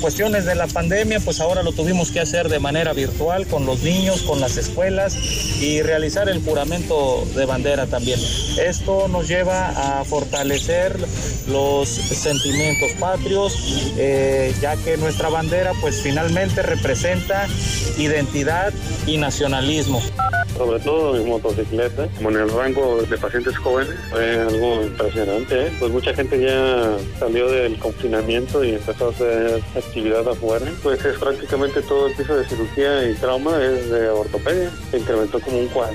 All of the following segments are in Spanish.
Cuestiones de la pandemia, pues ahora lo tuvimos que hacer de manera virtual con los niños, con las escuelas y realizar el juramento de bandera también. Esto nos lleva a fortalecer los sentimientos patrios, eh, ya que nuestra bandera pues finalmente representa identidad y nacionalismo. Sobre todo en motocicleta, como en el rango de pacientes jóvenes, fue algo impresionante. ¿eh? Pues mucha gente ya salió del confinamiento y empezó a hacer actividad afuera. Pues es prácticamente todo el piso de cirugía y trauma es de ortopedia. Se incrementó como un 40%.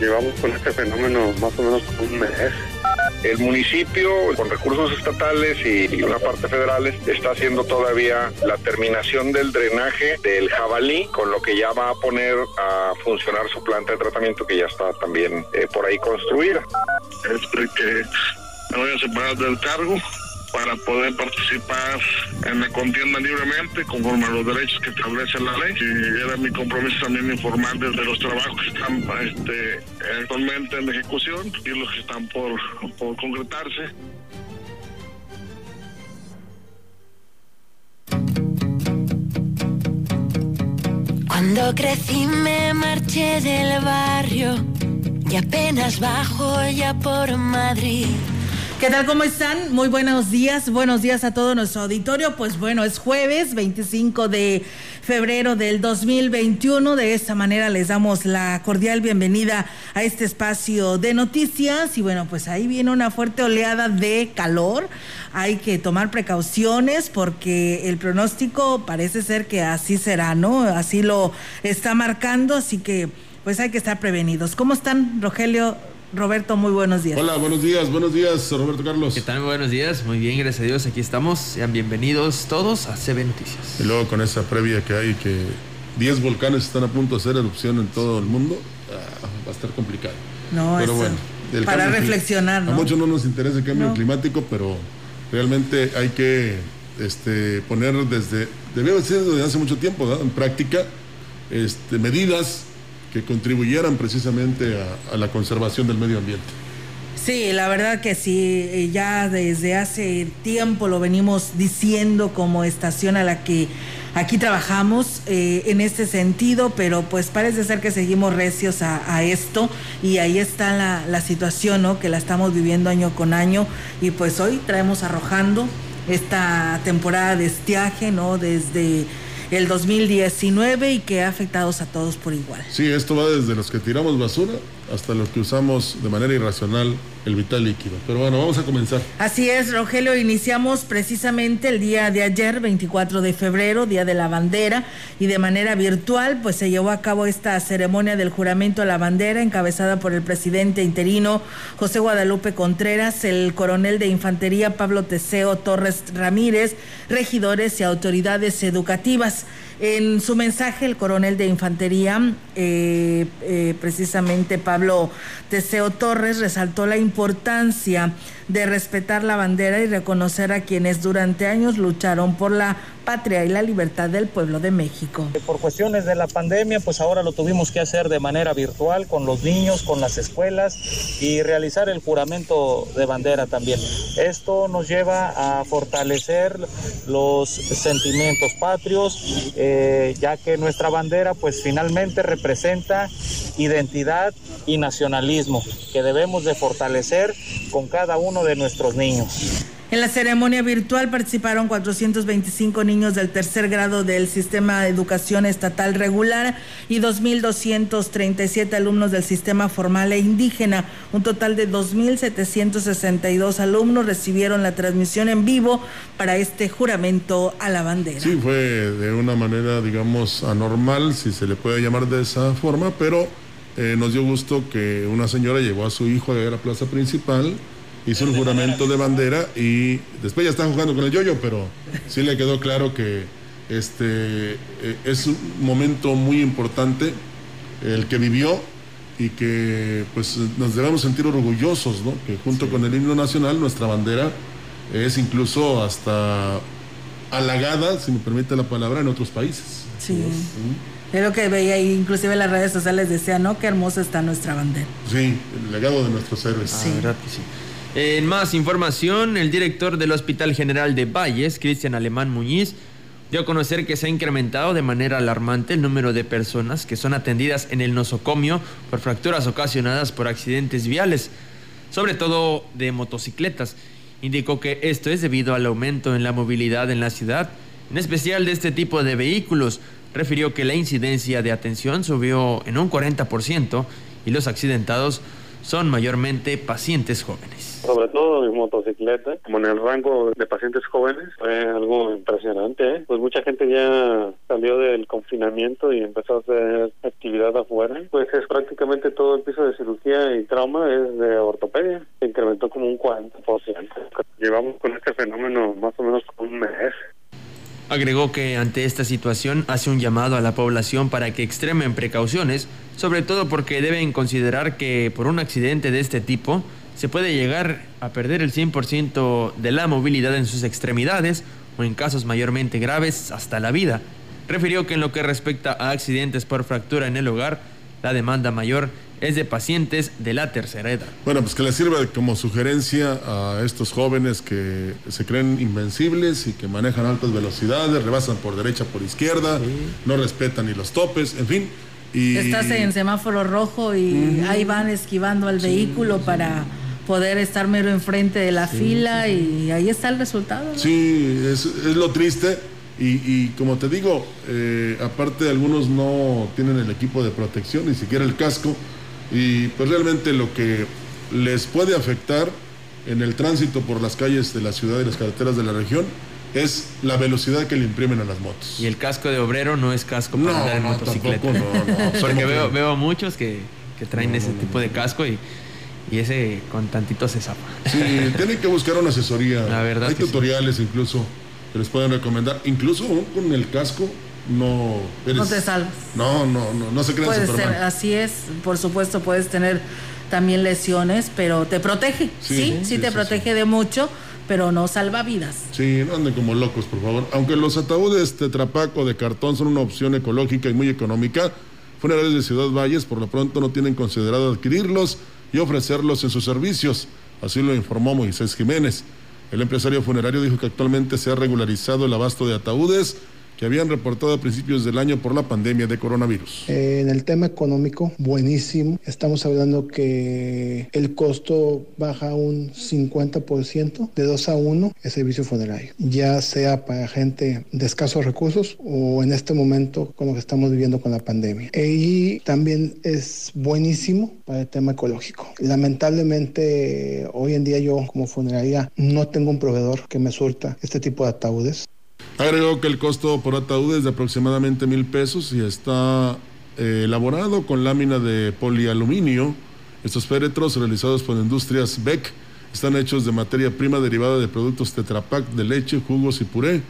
Llevamos con este fenómeno más o menos como un mes. El municipio, con recursos estatales y una parte federal, está haciendo todavía la terminación del drenaje del jabalí, con lo que ya va a poner a funcionar su planta de tratamiento que ya está también eh, por ahí construida. Este, que me voy a separar del cargo para poder participar en la contienda libremente conforme a los derechos que establece la ley. Y era mi compromiso también informar desde los trabajos que están este, actualmente en ejecución y los que están por, por concretarse. Cuando crecí me marché del barrio y apenas bajo ya por Madrid. ¿Qué tal? ¿Cómo están? Muy buenos días. Buenos días a todo nuestro auditorio. Pues bueno, es jueves 25 de febrero del 2021. De esta manera les damos la cordial bienvenida a este espacio de noticias. Y bueno, pues ahí viene una fuerte oleada de calor. Hay que tomar precauciones porque el pronóstico parece ser que así será, ¿no? Así lo está marcando. Así que pues hay que estar prevenidos. ¿Cómo están, Rogelio? Roberto, muy buenos días. Hola, buenos días, buenos días, Roberto Carlos. ¿Qué tal? Buenos días, muy bien, gracias a Dios, aquí estamos. Sean bienvenidos todos a CB Noticias. Y luego con esa previa que hay que 10 volcanes están a punto de hacer erupción en todo el mundo, ah, va a estar complicado. No, pero eso, bueno. el para reflexionar, ¿no? A muchos no nos interesa el cambio No. climático, pero realmente hay que este, poner desde, debe ser desde hace mucho tiempo, ¿verdad? en práctica, este, medidas que contribuyeran precisamente a- la conservación del medio ambiente. Sí, la verdad que sí, eh, ya desde hace tiempo lo venimos diciendo como estación a la que aquí trabajamos eh, en este sentido, pero pues parece ser que seguimos recios a, a esto y ahí está la, la situación, ¿no? Que la estamos viviendo año con año y pues hoy traemos arrojando esta temporada de estiaje, ¿no? Desde el 2019 y que ha afectado a todos por igual. Sí, esto va desde los que tiramos basura hasta los que usamos de manera irracional el vital líquido. Pero bueno, vamos a comenzar. Así es, Rogelio, iniciamos precisamente el día de ayer, 24 de febrero, Día de la Bandera, y de manera virtual, pues se llevó a cabo esta ceremonia del juramento a la bandera, encabezada por el presidente interino José Guadalupe Contreras, el coronel de infantería Pablo Teseo Torres Ramírez, regidores y autoridades educativas. En su mensaje, el coronel de infantería, eh, eh, precisamente Pablo Teseo Torres, resaltó la importancia de respetar la bandera y reconocer a quienes durante años lucharon por la patria y la libertad del pueblo de México. Por cuestiones de la pandemia, pues ahora lo tuvimos que hacer de manera virtual con los niños, con las escuelas y realizar el juramento de bandera también. Esto nos lleva a fortalecer los sentimientos patrios, eh, ya que nuestra bandera pues finalmente representa identidad y nacionalismo que debemos de fortalecer con cada uno de nuestros niños. En la ceremonia virtual participaron 425 niños del tercer grado del Sistema de Educación Estatal Regular y 2.237 alumnos del Sistema Formal e Indígena. Un total de 2.762 alumnos recibieron la transmisión en vivo para este juramento a la bandera. Sí, fue de una manera, digamos, anormal, si se le puede llamar de esa forma, pero eh, nos dio gusto que una señora llevó a su hijo a la plaza principal hizo un juramento de bandera y después ya están jugando con el yoyo, pero sí le quedó claro que este eh, es un momento muy importante el que vivió y que pues nos debemos sentir orgullosos, ¿no? Que junto con el himno nacional nuestra bandera es incluso hasta halagada, si me permite la palabra, en otros países. Sí. Es lo que veía ahí, inclusive en las redes sociales decía, ¿no? Qué hermosa está nuestra bandera. Sí, el legado de nuestros héroes. Sí. Ah, sí. En más información, el director del Hospital General de Valles, Cristian Alemán Muñiz, dio a conocer que se ha incrementado de manera alarmante el número de personas que son atendidas en el nosocomio por fracturas ocasionadas por accidentes viales, sobre todo de motocicletas. Indicó que esto es debido al aumento en la movilidad en la ciudad, en especial de este tipo de vehículos. Refirió que la incidencia de atención subió en un 40% y los accidentados son mayormente pacientes jóvenes. Sobre todo en motocicleta, como en el rango de pacientes jóvenes, fue algo impresionante. ¿eh? Pues mucha gente ya salió del confinamiento y empezó a hacer actividad afuera. Pues es prácticamente todo el piso de cirugía y trauma es de ortopedia. Se incrementó como un 40%. Llevamos con este fenómeno más o menos un mes. Agregó que ante esta situación hace un llamado a la población para que extremen precauciones, sobre todo porque deben considerar que por un accidente de este tipo se puede llegar a perder el 100% de la movilidad en sus extremidades o en casos mayormente graves hasta la vida. Refirió que en lo que respecta a accidentes por fractura en el hogar, la demanda mayor es de pacientes de la tercera edad. Bueno, pues que le sirva como sugerencia a estos jóvenes que se creen invencibles y que manejan altas velocidades, rebasan por derecha, por izquierda, no respetan ni los topes, en fin. Y... Estás en semáforo rojo y ahí van esquivando al vehículo para poder estar mero enfrente de la fila y ahí está el resultado. Sí, es, es, lo triste. Y, y como te digo, eh, aparte algunos no tienen el equipo de protección, ni siquiera el casco y pues realmente lo que les puede afectar en el tránsito por las calles de la ciudad y las carreteras de la región es la velocidad que le imprimen a las motos. Y el casco de obrero no es casco para andar en motocicleta. no, Porque veo, veo muchos que, que traen ese tipo de casco y, y, ese con tantito se zapa. Sí, tienen que buscar una asesoría. La verdad Hay tutoriales incluso que les pueden recomendar. Incluso con el casco no no te salvas. No, no, no, no se crean Puede ser, así es, por supuesto puedes tener también lesiones, pero te protege, sí, sí, te protege de mucho, pero no salva vidas. Sí, no anden como locos, por favor. Aunque los ataúdes tetrapaco de cartón son una opción ecológica y muy económica, funerarios de Ciudad Valles por lo pronto no tienen considerado adquirirlos y ofrecerlos en sus servicios. Así lo informó Moisés Jiménez. El empresario funerario dijo que actualmente se ha regularizado el abasto de ataúdes que habían reportado a principios del año por la pandemia de coronavirus. Eh, en el tema económico, buenísimo. Estamos hablando que el costo baja un 50% de 2 a 1 el servicio funerario, ya sea para gente de escasos recursos o en este momento con lo que estamos viviendo con la pandemia. E, y también es buenísimo para el tema ecológico. Lamentablemente, hoy en día yo como funeraria no tengo un proveedor que me surta este tipo de ataúdes. Agregó que el costo por ataúd es de aproximadamente mil pesos y está eh, elaborado con lámina de polialuminio. Estos féretros realizados por Industrias Beck están hechos de materia prima derivada de productos Tetrapac de leche, jugos y puré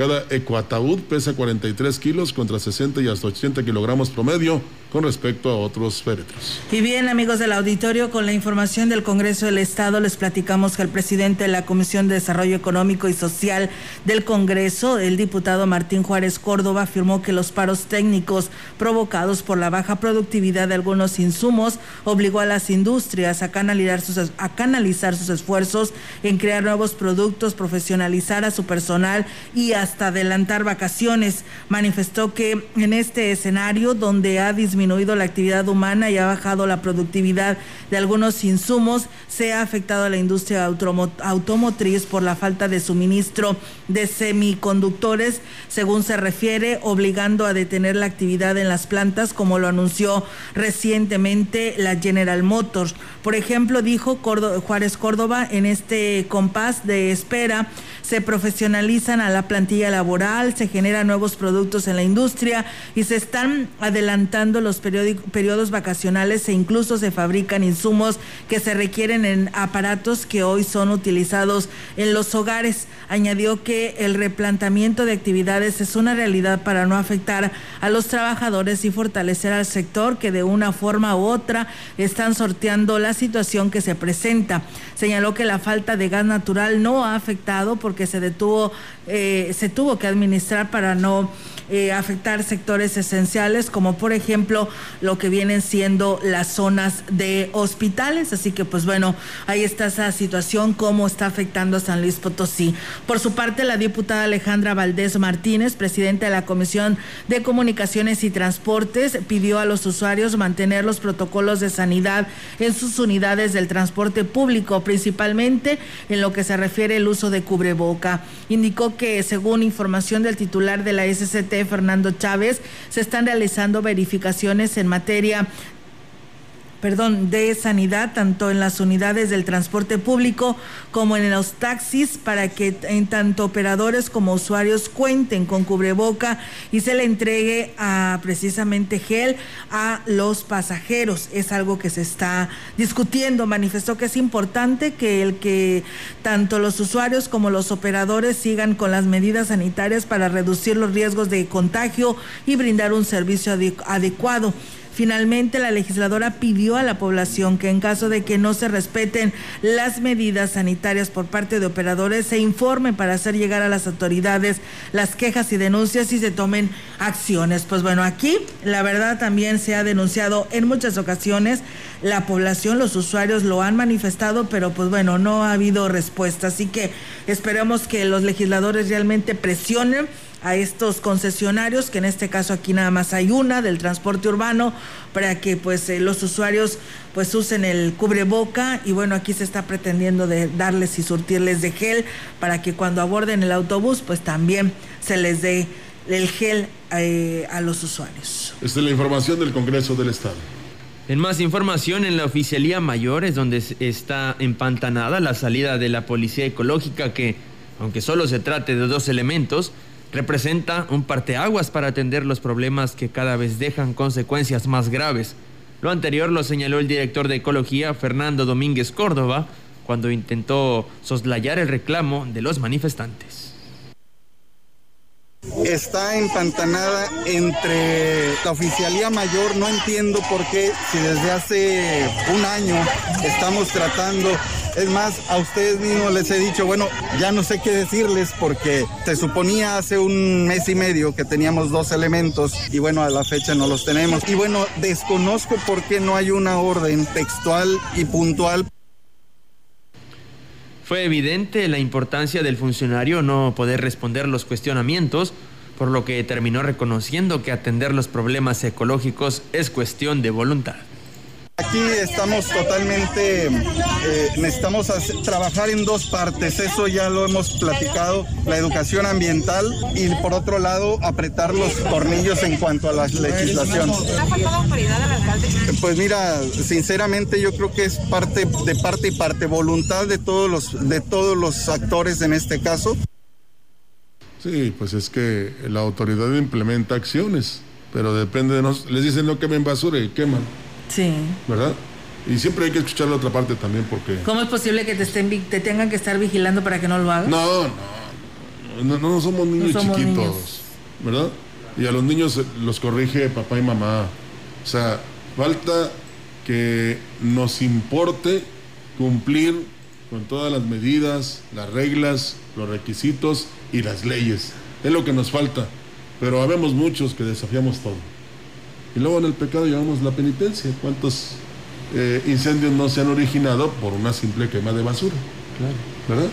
cada ecoataúd pesa 43 kilos contra 60 y hasta 80 kilogramos promedio con respecto a otros féretros. Y bien, amigos del auditorio, con la información del Congreso del Estado, les platicamos que el presidente de la Comisión de Desarrollo Económico y Social del Congreso, el diputado Martín Juárez Córdoba, afirmó que los paros técnicos provocados por la baja productividad de algunos insumos obligó a las industrias a canalizar sus, a canalizar sus esfuerzos en crear nuevos productos, profesionalizar a su personal y a hasta adelantar vacaciones. Manifestó que en este escenario donde ha disminuido la actividad humana y ha bajado la productividad de algunos insumos, se ha afectado a la industria automotriz por la falta de suministro de semiconductores, según se refiere, obligando a detener la actividad en las plantas, como lo anunció recientemente la General Motors. Por ejemplo, dijo Juárez Córdoba, en este compás de espera se profesionalizan a la plantilla laboral, se generan nuevos productos en la industria y se están adelantando los periodos vacacionales e incluso se fabrican insumos que se requieren en aparatos que hoy son utilizados en los hogares. Añadió que el replantamiento de actividades es una realidad para no afectar a los trabajadores y fortalecer al sector que de una forma u otra están sorteando la situación que se presenta. Señaló que la falta de gas natural no ha afectado porque se detuvo, eh, se tuvo que administrar para no eh, afectar sectores esenciales, como por ejemplo lo que vienen siendo las zonas de hospitales. Así que, pues bueno, ahí está esa situación, cómo está afectando a San Luis Potosí. Por su parte, la diputada Alejandra Valdés Martínez, presidenta de la Comisión de Comunicaciones y Transportes, pidió a los usuarios mantener los protocolos de sanidad en sus unidades del transporte público, principalmente en lo que se refiere al uso de cubreboca. Indicó que, según información del titular de la SCT, Fernando Chávez, se están realizando verificaciones en materia perdón, de sanidad, tanto en las unidades del transporte público como en los taxis, para que en tanto operadores como usuarios cuenten con cubreboca y se le entregue a precisamente gel a los pasajeros. Es algo que se está discutiendo. Manifestó que es importante que el que tanto los usuarios como los operadores sigan con las medidas sanitarias para reducir los riesgos de contagio y brindar un servicio adecuado. Finalmente, la legisladora pidió a la población que en caso de que no se respeten las medidas sanitarias por parte de operadores, se informe para hacer llegar a las autoridades las quejas y denuncias y se tomen acciones. Pues bueno, aquí la verdad también se ha denunciado en muchas ocasiones. La población, los usuarios lo han manifestado, pero pues bueno, no ha habido respuesta. Así que esperemos que los legisladores realmente presionen a estos concesionarios, que en este caso aquí nada más hay una del transporte urbano, para que pues eh, los usuarios pues usen el cubreboca y bueno, aquí se está pretendiendo de darles y surtirles de gel para que cuando aborden el autobús pues también se les dé el gel eh, a los usuarios. Esta es la información del Congreso del Estado. En más información, en la Oficialía Mayor es donde está empantanada la salida de la Policía Ecológica que, aunque solo se trate de dos elementos, representa un parteaguas para atender los problemas que cada vez dejan consecuencias más graves. Lo anterior lo señaló el director de Ecología, Fernando Domínguez Córdoba, cuando intentó soslayar el reclamo de los manifestantes está empantanada entre la oficialía mayor. No entiendo por qué, si desde hace un año estamos tratando es más, a ustedes mismos les he dicho, bueno, ya no sé qué decirles porque se suponía hace un mes y medio que teníamos dos elementos y bueno, a la fecha no los tenemos. Y bueno, desconozco por qué no hay una orden textual y puntual. Fue evidente la importancia del funcionario no poder responder los cuestionamientos, por lo que terminó reconociendo que atender los problemas ecológicos es cuestión de voluntad. Aquí estamos totalmente, eh, necesitamos trabajar en dos partes, eso ya lo hemos platicado, la educación ambiental y por otro lado apretar los tornillos en cuanto a la legislación. ¿Ha faltado autoridad al alcalde? Pues mira, sinceramente yo creo que es parte de parte y parte, voluntad de todos los, de todos los actores en este caso. Sí, pues es que la autoridad implementa acciones, pero depende de nosotros. Les dicen no quemen basura y queman. Sí. ¿Verdad? Y siempre hay que escuchar la otra parte también porque... ¿Cómo es posible que te, estén, te tengan que estar vigilando para que no lo hagas? No, no, no, somos niños chiquitos, ¿verdad? Y a los niños los corrige papá y mamá. O sea, falta que nos importe cumplir con todas las medidas, las reglas, los requisitos y las leyes. Es lo que nos falta. Pero habemos muchos que desafiamos todo. Y luego en el pecado llevamos la penitencia. ¿Cuántos eh, incendios no se han originado por una simple quema de basura? Claro. ¿Verdad?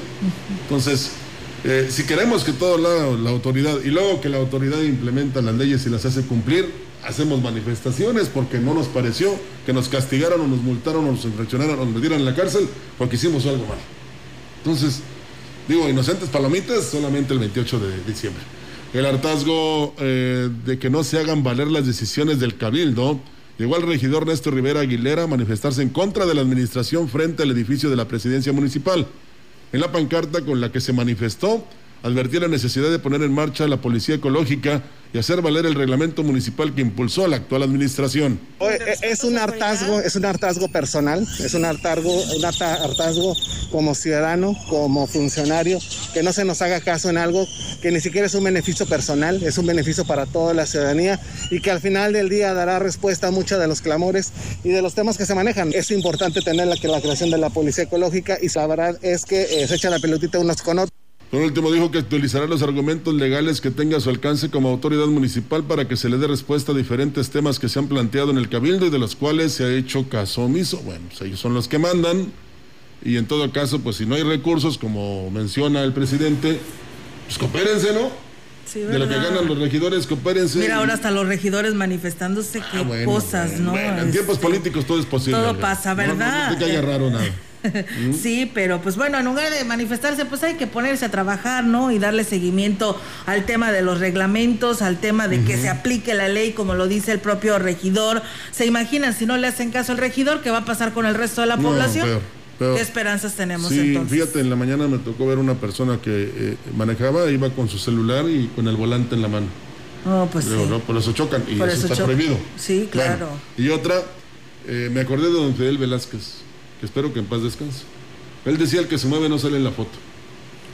Entonces, Eh, si queremos que todo la, la autoridad, y luego que la autoridad implementa las leyes y las hace cumplir, hacemos manifestaciones porque no nos pareció que nos castigaron o nos multaron o nos infraccionaron o nos metieran en la cárcel porque hicimos algo mal. Entonces, digo, inocentes palomitas solamente el 28 de diciembre. El hartazgo eh, de que no se hagan valer las decisiones del cabildo llegó al regidor Néstor Rivera Aguilera a manifestarse en contra de la administración frente al edificio de la presidencia municipal. En la pancarta con la que se manifestó, advertía la necesidad de poner en marcha la policía ecológica y hacer valer el reglamento municipal que impulsó la actual administración. Es un hartazgo, es un hartazgo personal, es un hartazgo, un hartazgo como ciudadano, como funcionario, que no se nos haga caso en algo que ni siquiera es un beneficio personal, es un beneficio para toda la ciudadanía y que al final del día dará respuesta a muchos de los clamores y de los temas que se manejan. Es importante tener la, la creación de la policía ecológica y la es que eh, se echa la pelotita unos con otros. Por último, dijo que actualizará los argumentos legales que tenga a su alcance como autoridad municipal para que se le dé respuesta a diferentes temas que se han planteado en el Cabildo y de los cuales se ha hecho caso omiso. Bueno, pues ellos son los que mandan y en todo caso, pues si no hay recursos, como menciona el presidente, pues coopérense, ¿no? Sí, de lo que ¿verdad? ganan los regidores, coopérense. Mira, ahora hasta los regidores manifestándose, qué Ah, bueno, cosas, bueno, ¿no? bueno, en tiempos Este, políticos todo es posible. todo pasa, No, no, ¿verdad? No, te caiga raro nada. Sí, pero pues bueno, en lugar de manifestarse, pues hay que ponerse a trabajar, ¿no? Y darle seguimiento al tema de los reglamentos, al tema de que se aplique la ley, como lo dice el propio regidor. ¿Se imaginan si no le hacen caso al regidor, qué va a pasar con el resto de la No, población? peor, peor. ¿Qué esperanzas tenemos Sí, entonces? fíjate, en la mañana me tocó ver una persona que eh, manejaba, iba con su celular y con el volante en la mano. Oh, pues sí. ¿no? Por eso chocan y Por eso, eso está chocan. prohibido. Sí, claro. Bueno, y otra, eh, me acordé de don Fidel Velázquez, que espero que en paz descanse. Él decía, el que se mueve no sale en la foto.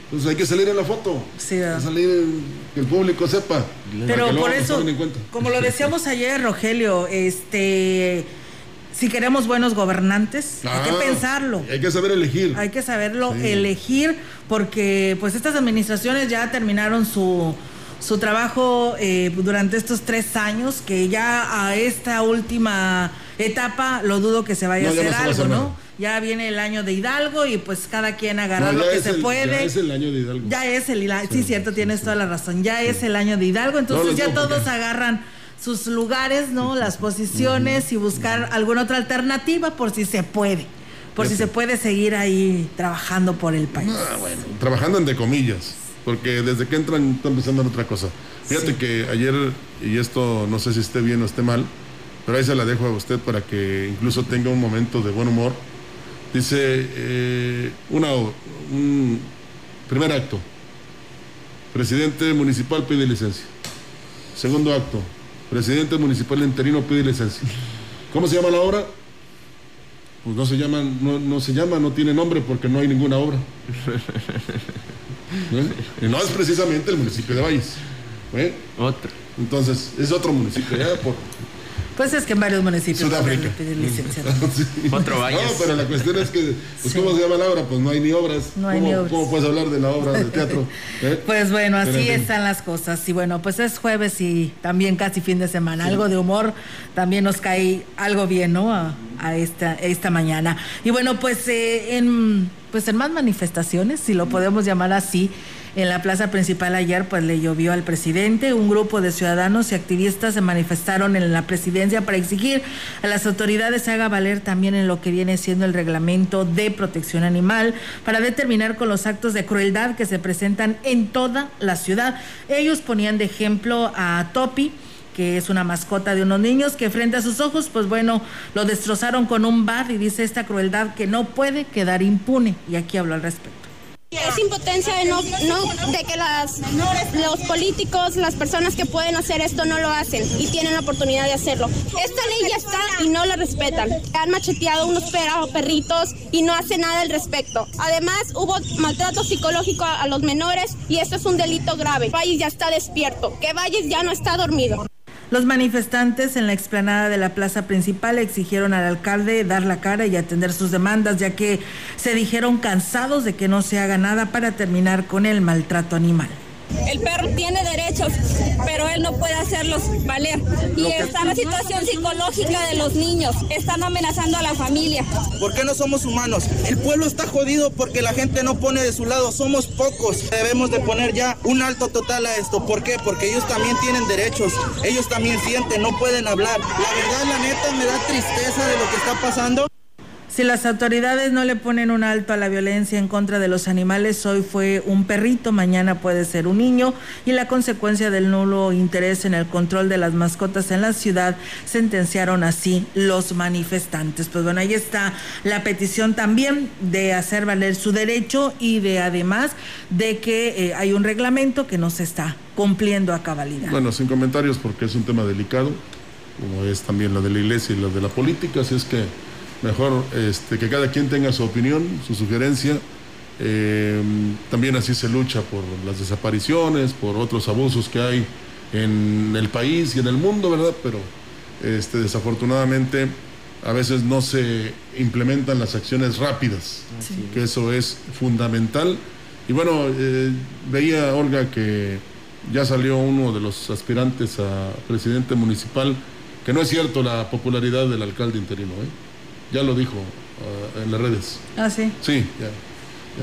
Entonces hay que salir en la foto. Sí, Hay que ¿verdad? salir, en- que el público sepa. Pero por eso, como lo decíamos ayer, Rogelio, este, si queremos buenos gobernantes, hay que pensarlo. Hay que saber elegir. Hay que saberlo Sí. elegir porque pues estas administraciones ya terminaron su, su trabajo eh, durante estos tres años, que ya a esta última etapa lo dudo que se vaya No, a hacer algo, ¿no? Ya viene el año de Hidalgo y pues cada quien agarra No, lo que se el- puede. Ya es el año de Hidalgo. Ya es el Hidalgo, sí, cierto, tienes toda la razón. Ya es el año de Hidalgo, entonces ya todos agarran sus lugares, ¿no? Las posiciones y buscar alguna otra alternativa por si se puede. Por si se puede seguir ahí trabajando por el país. Ah, bueno, trabajando en de comillas, porque desde que entran están pensando en otra cosa. Fíjate Sí. que ayer, y esto no sé si esté bien o esté mal, pero ahí se la dejo a usted para que incluso tenga un momento de buen humor. Dice, eh, una, un primer acto, presidente municipal pide licencia. Segundo acto, presidente municipal interino pide licencia. ¿Cómo se llama la obra? Pues no se llama, no, no se llama, no tiene nombre porque no hay ninguna obra. ¿Eh? Y no es precisamente el municipio de Valles. ¿eh? Otro. Entonces, es otro municipio, ya por Pues es que en varios municipios Sudáfrica. pedir licencia. Sí. Otro Valles. No, pero la cuestión es que, pues, Sí. ¿cómo se llama la obra? Pues no hay ni obras. No hay ¿Cómo, ni obras. ¿Cómo puedes hablar de la obra de teatro? ¿Eh? Pues bueno, Pero, así fin. están las cosas. Y bueno, pues es jueves y también casi fin de semana. Algo de humor también nos cae algo bien, ¿no? A, a esta, esta mañana. Y bueno, pues, eh, en, pues en más manifestaciones, si lo podemos llamar así. En la plaza principal ayer, pues le llovió al presidente. Un grupo de ciudadanos y activistas se manifestaron en la presidencia para exigir a las autoridades haga valer también en lo que viene siendo el reglamento de protección animal para determinar con los actos de crueldad que se presentan en toda la ciudad. Ellos ponían de ejemplo a Topi que es una mascota de unos niños que frente a sus ojos, pues bueno, lo destrozaron con un bat y dice esta crueldad que no puede quedar impune. Y aquí hablo al respecto. Es impotencia de que los políticos, las personas que pueden hacer esto no lo hacen y tienen la oportunidad de hacerlo. Esta ley ya está y no la respetan. Han macheteado unos perritos y no hacen nada al respecto. Además, hubo maltrato psicológico a, a los menores y esto es un delito grave. Valles ya está despierto, que Valles ya no está dormido. Los manifestantes en la explanada de la plaza principal exigieron al alcalde dar la cara y atender sus demandas, ya que se dijeron cansados de que no se haga nada para terminar con el maltrato animal. El perro tiene derechos, pero él no puede hacerlos valer. Y está la situación psicológica de los niños. Están amenazando a la familia. ¿Por qué no somos humanos? El pueblo está jodido porque la gente no pone de su lado. Somos pocos. Debemos de poner ya un alto total a esto. ¿Por qué? Porque ellos también tienen derechos. Ellos también sienten, no pueden hablar. La verdad, la neta, me da tristeza de lo que está pasando. Si las autoridades no le ponen un alto a la violencia en contra de los animales, hoy fue un perrito, mañana puede ser un niño y la consecuencia del nulo interés en el control de las mascotas en la ciudad, sentenciaron así los manifestantes. Pues bueno, ahí está la petición también de hacer valer su derecho y de además de que eh, hay un reglamento que no se está cumpliendo a cabalidad. Bueno, sin comentarios porque es un tema delicado, como es también lo de la iglesia y lo de la política, así es que mejor este, que cada quien tenga su opinión, su sugerencia. Eh, también así se lucha por las desapariciones, por otros abusos que hay en el país y en el mundo, ¿verdad? Pero este, desafortunadamente a veces no se implementan las acciones rápidas, que eso es fundamental. Y bueno, eh, veía Olga que ya salió uno de los aspirantes a presidente municipal, que no es cierto la popularidad del alcalde interino, ¿eh? Ya lo dijo uh, en las redes. Ah, sí. Sí, ya,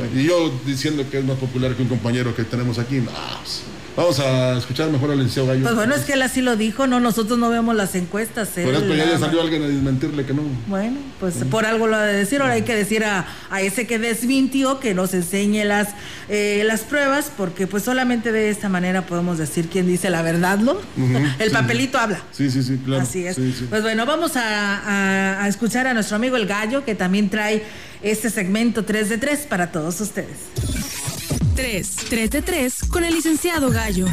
ya. Y yo diciendo que es más popular que un compañero que tenemos aquí. No, pues, Vamos a escuchar mejor al licenciado Gallo. Pues bueno, es que él así lo dijo, no, nosotros no vemos las encuestas. Por eso ya le salió alguien a desmentirle que no. Bueno, pues por algo lo ha de decir, ahora hay que decir a, a ese que desmintió que nos enseñe las, eh, las pruebas, porque pues solamente de esta manera podemos decir quién dice la verdad, ¿no? El sí. papelito habla. Sí, sí, sí, claro. Así es. Pues bueno, vamos a, a- a escuchar a nuestro amigo el gallo, que también trae este segmento 3 de 3 para todos ustedes. 3, 3 de 3 con el licenciado Gallo.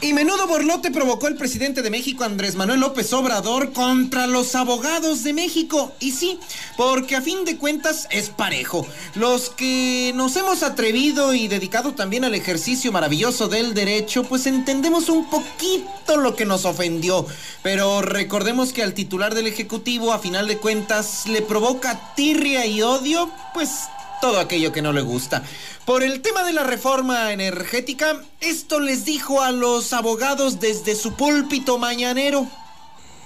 Y menudo borlote provocó el presidente de México, Andrés Manuel López Obrador, contra los abogados de México. Y sí, porque a fin de cuentas es parejo. Los que nos hemos atrevido y dedicado también al ejercicio maravilloso del derecho, pues entendemos un poquito lo que nos ofendió. Pero recordemos que al titular del Ejecutivo, a final de cuentas, le provoca tirria y odio, pues todo aquello que no le gusta. Por el tema de la reforma energética, esto les dijo a los abogados desde su púlpito mañanero.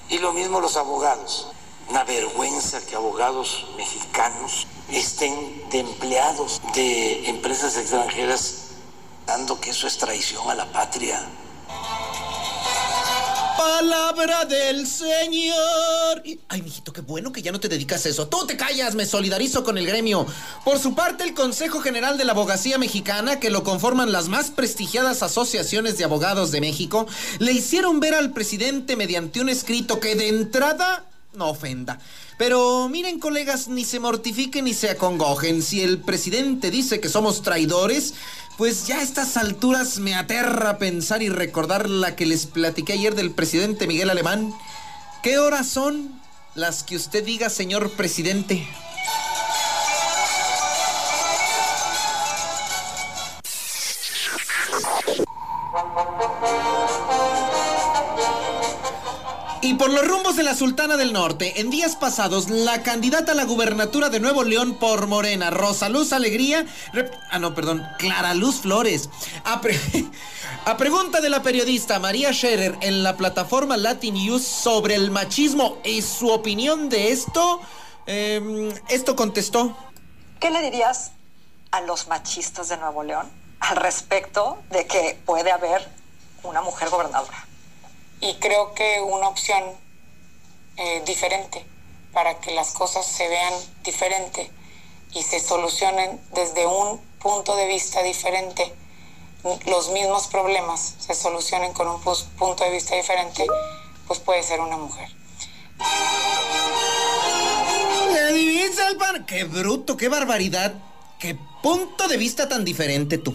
Y lo mismo los abogados. Una vergüenza que abogados mexicanos estén de empleados de empresas extranjeras dando que eso es traición a la patria. Palabra del Señor. Ay, mijito, qué bueno que ya no te dedicas a eso. Tú te callas, me solidarizo con el gremio. Por su parte, el Consejo General de la Abogacía Mexicana, que lo conforman las más prestigiadas asociaciones de abogados de México, le hicieron ver al presidente mediante un escrito que de entrada no ofenda. Pero miren, colegas, ni se mortifiquen ni se acongojen. Si el presidente dice que somos traidores, pues ya a estas alturas me aterra pensar y recordar la que les platiqué ayer del presidente Miguel Alemán. ¿Qué horas son las que usted diga, señor presidente? Rumbos de la Sultana del Norte, en días pasados, la candidata a la gubernatura de Nuevo León por Morena, Rosa Luz Alegría, rep- ah no, perdón, Clara Luz Flores, a, pre- a pregunta de la periodista María Scherer en la plataforma Latin News sobre el machismo y su opinión de esto, em, esto contestó. ¿Qué le dirías a los machistas de Nuevo León al respecto de que puede haber una mujer gobernadora? y creo que una opción eh, diferente para que las cosas se vean diferente y se solucionen desde un punto de vista diferente, los mismos problemas se solucionen con un punto de vista diferente, pues puede ser una mujer. ¡Qué bruto, qué barbaridad! ¡Qué punto de vista tan diferente tú!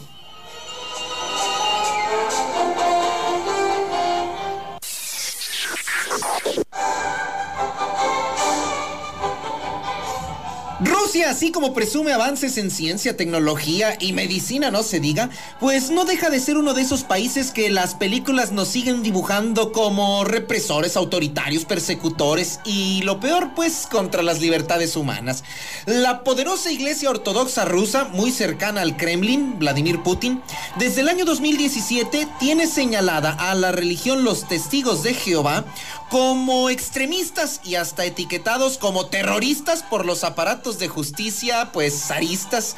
Rusia, así como presume avances en ciencia, tecnología y medicina, no se diga, pues no deja de ser uno de esos países que las películas nos siguen dibujando como represores, autoritarios, persecutores y lo peor, pues, contra las libertades humanas. La poderosa iglesia ortodoxa rusa, muy cercana al Kremlin, Vladimir Putin, desde el año 2017 tiene señalada a la religión Los Testigos de Jehová como extremistas y hasta etiquetados como terroristas por los aparatos de justicia, pues zaristas.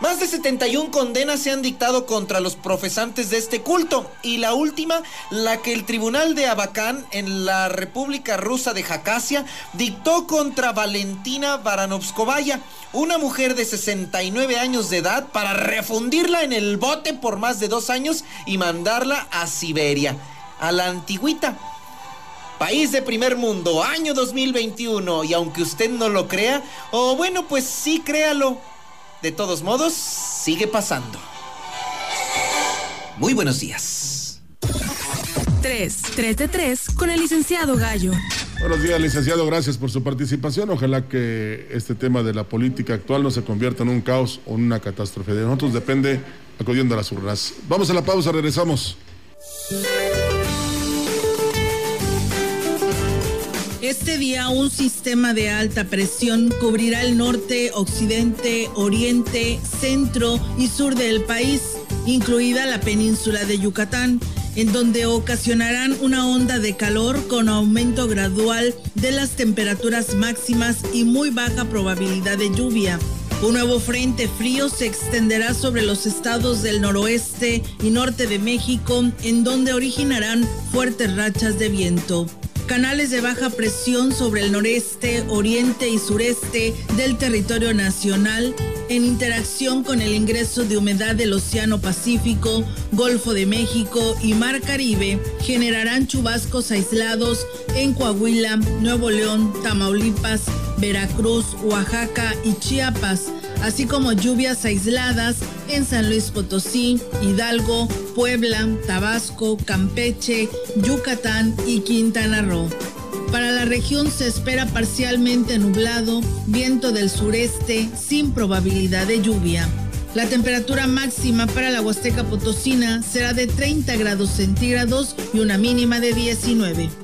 Más de 71 condenas se han dictado contra los profesantes de este culto y la última, la que el tribunal de Abacán en la República Rusa de Jacasia dictó contra Valentina Varanovskovaya, una mujer de 69 años de edad, para refundirla en el bote por más de dos años y mandarla a Siberia, a la antigüita. País de primer mundo, año 2021, y aunque usted no lo crea, o bueno, pues sí créalo, de todos modos, sigue pasando. Muy buenos días. 3, 3 de 3 con el licenciado Gallo. Buenos días, licenciado. Gracias por su participación. Ojalá que este tema de la política actual no se convierta en un caos o en una catástrofe. De nosotros depende acudiendo a las urnas. Vamos a la pausa, regresamos. Este día un sistema de alta presión cubrirá el norte, occidente, oriente, centro y sur del país, incluida la península de Yucatán, en donde ocasionarán una onda de calor con aumento gradual de las temperaturas máximas y muy baja probabilidad de lluvia. Un nuevo frente frío se extenderá sobre los estados del noroeste y norte de México, en donde originarán fuertes rachas de viento canales de baja presión sobre el noreste, oriente y sureste del territorio nacional en interacción con el ingreso de humedad del Océano Pacífico, Golfo de México y Mar Caribe generarán chubascos aislados en Coahuila, Nuevo León, Tamaulipas, Veracruz, Oaxaca y Chiapas así como lluvias aisladas en San Luis Potosí, Hidalgo, Puebla, Tabasco, Campeche, Yucatán y Quintana Roo. Para la región se espera parcialmente nublado, viento del sureste sin probabilidad de lluvia. La temperatura máxima para la Huasteca Potosina será de 30 grados centígrados y una mínima de 19.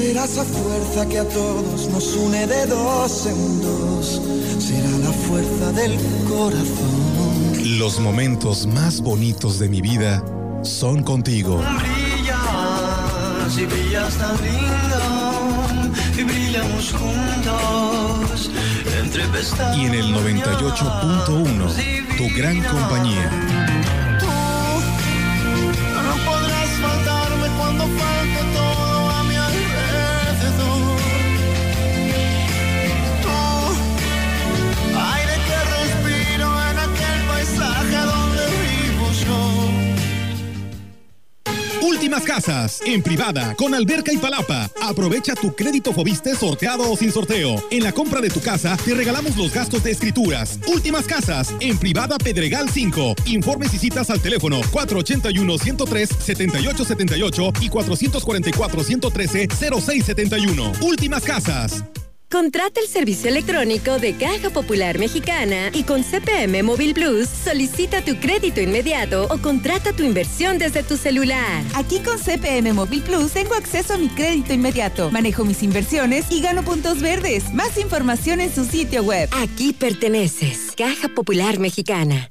Será esa fuerza que a todos nos une de dos en dos. Será la fuerza del corazón. Los momentos más bonitos de mi vida son contigo. Brillas y brillas tan lindo y brillamos juntos entre. Y en el 98.1, tu gran compañía. Últimas Casas, en privada, con alberca y palapa. Aprovecha tu crédito Fobiste sorteado o sin sorteo. En la compra de tu casa te regalamos los gastos de escrituras. Últimas Casas, en privada Pedregal 5. Informes y citas al teléfono 481-103-7878 y 444-113-0671. Últimas Casas. Contrata el servicio electrónico de Caja Popular Mexicana y con CPM Móvil Plus solicita tu crédito inmediato o contrata tu inversión desde tu celular. Aquí con CPM Móvil Plus tengo acceso a mi crédito inmediato, manejo mis inversiones y gano puntos verdes. Más información en su sitio web. Aquí perteneces. Caja Popular Mexicana.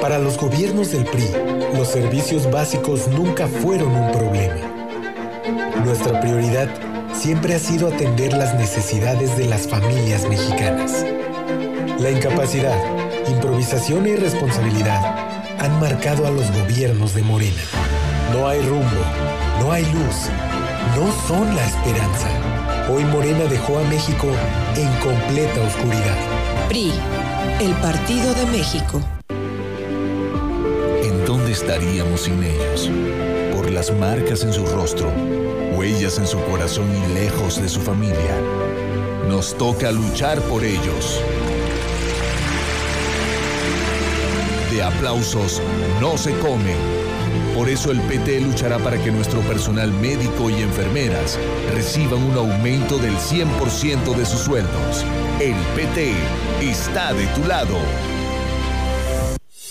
Para los gobiernos del PRI, los servicios básicos nunca fueron un problema. Nuestra prioridad siempre ha sido atender las necesidades de las familias mexicanas. La incapacidad, improvisación e irresponsabilidad han marcado a los gobiernos de Morena. No hay rumbo, no hay luz, no son la esperanza. Hoy Morena dejó a México en completa oscuridad. PRI, el Partido de México. ¿En dónde estaríamos sin ellos? Por las marcas en su rostro, huellas en su corazón y lejos de su familia. Nos toca luchar por ellos. De aplausos no se come. Por eso el PT luchará para que nuestro personal médico y enfermeras reciban un aumento del 100% de sus sueldos. El PT está de tu lado.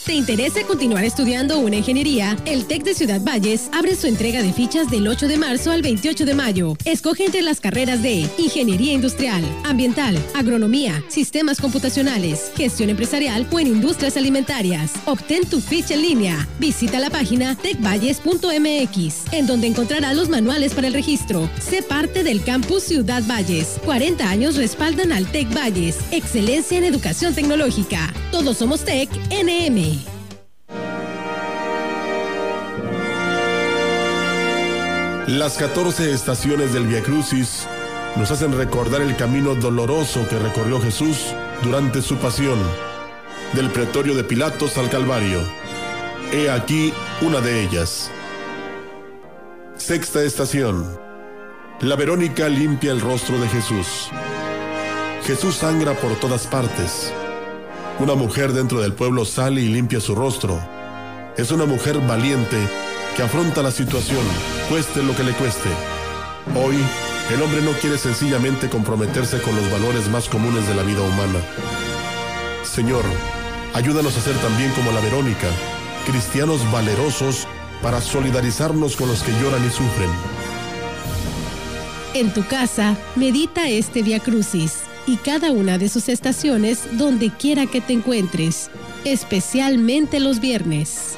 ¿Te interesa continuar estudiando una ingeniería? El TEC de Ciudad Valles abre su entrega de fichas del 8 de marzo al 28 de mayo. Escoge entre las carreras de Ingeniería Industrial, Ambiental, Agronomía, Sistemas Computacionales, Gestión Empresarial o en Industrias Alimentarias. Obtén tu ficha en línea. Visita la página tecvalles.mx, en donde encontrarás los manuales para el registro. Sé parte del campus Ciudad Valles. 40 años respaldan al TEC Valles. Excelencia en educación tecnológica. Todos somos TEC NM. Las 14 estaciones del Via Crucis nos hacen recordar el camino doloroso que recorrió Jesús durante su pasión, del pretorio de Pilatos al Calvario. He aquí una de ellas. Sexta estación. La Verónica limpia el rostro de Jesús. Jesús sangra por todas partes. Una mujer dentro del pueblo sale y limpia su rostro. Es una mujer valiente que afronta la situación, cueste lo que le cueste. Hoy, el hombre no quiere sencillamente comprometerse con los valores más comunes de la vida humana. Señor, ayúdanos a ser también como la Verónica, cristianos valerosos para solidarizarnos con los que lloran y sufren. En tu casa, medita este Via Crucis y cada una de sus estaciones donde quiera que te encuentres, especialmente los viernes.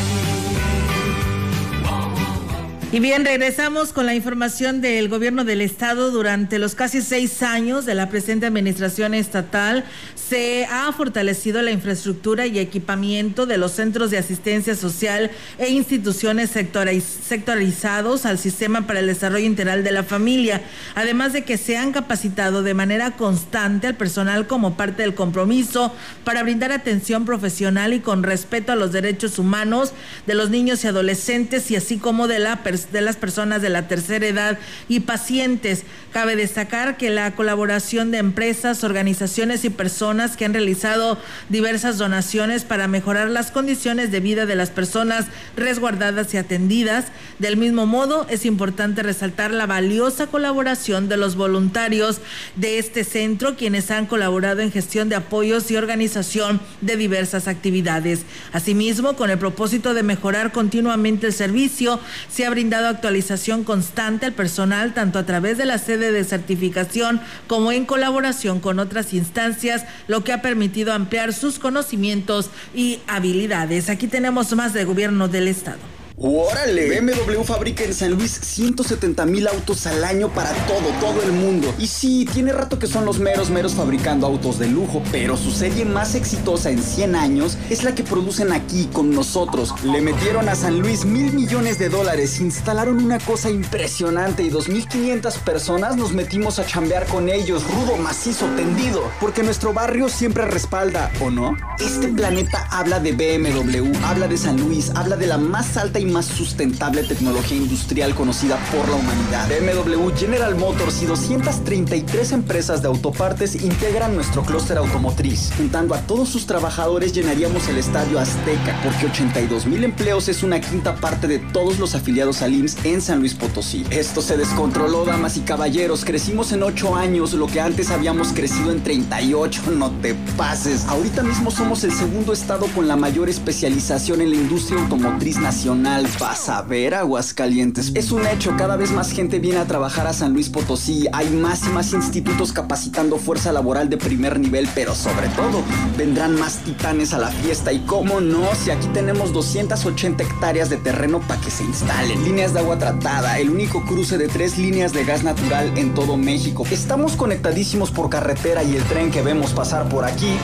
bien, regresamos con la información del gobierno del estado. Durante los casi seis años de la presente administración estatal, se ha fortalecido la infraestructura y equipamiento de los centros de asistencia social e instituciones sectorizados al sistema para el desarrollo integral de la familia, además de que se han capacitado de manera constante al personal como parte del compromiso para brindar atención profesional y con respeto a los derechos humanos de los niños y adolescentes y así como de la persona de las personas de la tercera edad y pacientes. Cabe destacar que la colaboración de empresas, organizaciones y personas que han realizado diversas donaciones para mejorar las condiciones de vida de las personas resguardadas y atendidas. Del mismo modo, es importante resaltar la valiosa colaboración de los voluntarios de este centro, quienes han colaborado en gestión de apoyos y organización de diversas actividades. Asimismo, con el propósito de mejorar continuamente el servicio, se ha brindado actualización constante al personal, tanto a través de la sede de certificación como en colaboración con otras instancias, lo que ha permitido ampliar sus conocimientos y habilidades. Aquí tenemos más de gobierno del Estado. ¡Órale! BMW fabrica en San Luis 170 mil autos al año para todo, todo el mundo. Y sí, tiene rato que son los meros, meros fabricando autos de lujo, pero su serie más exitosa en 100 años es la que producen aquí con nosotros. Le metieron a San Luis mil millones de dólares, instalaron una cosa impresionante y 2.500 personas nos metimos a chambear con ellos, rudo, macizo, tendido, porque nuestro barrio siempre respalda, ¿o no? Este planeta habla de BMW, habla de San Luis, habla de la más alta y más sustentable tecnología industrial conocida por la humanidad. BMW, General Motors y 233 empresas de autopartes integran nuestro clúster automotriz. Juntando a todos sus trabajadores llenaríamos el estadio Azteca, porque 82 mil empleos es una quinta parte de todos los afiliados al IMSS en San Luis Potosí. Esto se descontroló, damas y caballeros. Crecimos en 8 años, lo que antes habíamos crecido en 38. No te pases. Ahorita mismo somos el segundo estado con la mayor especialización en la industria automotriz nacional. Vas a ver, Aguascalientes. Es un hecho, cada vez más gente viene a trabajar a San Luis Potosí. Hay más y más institutos capacitando fuerza laboral de primer nivel, pero sobre todo, vendrán más titanes a la fiesta. Y cómo no, si aquí tenemos 280 hectáreas de terreno para que se instalen. Líneas de agua tratada, el único cruce de tres líneas de gas natural en todo México. Estamos conectadísimos por carretera y el tren que vemos pasar por aquí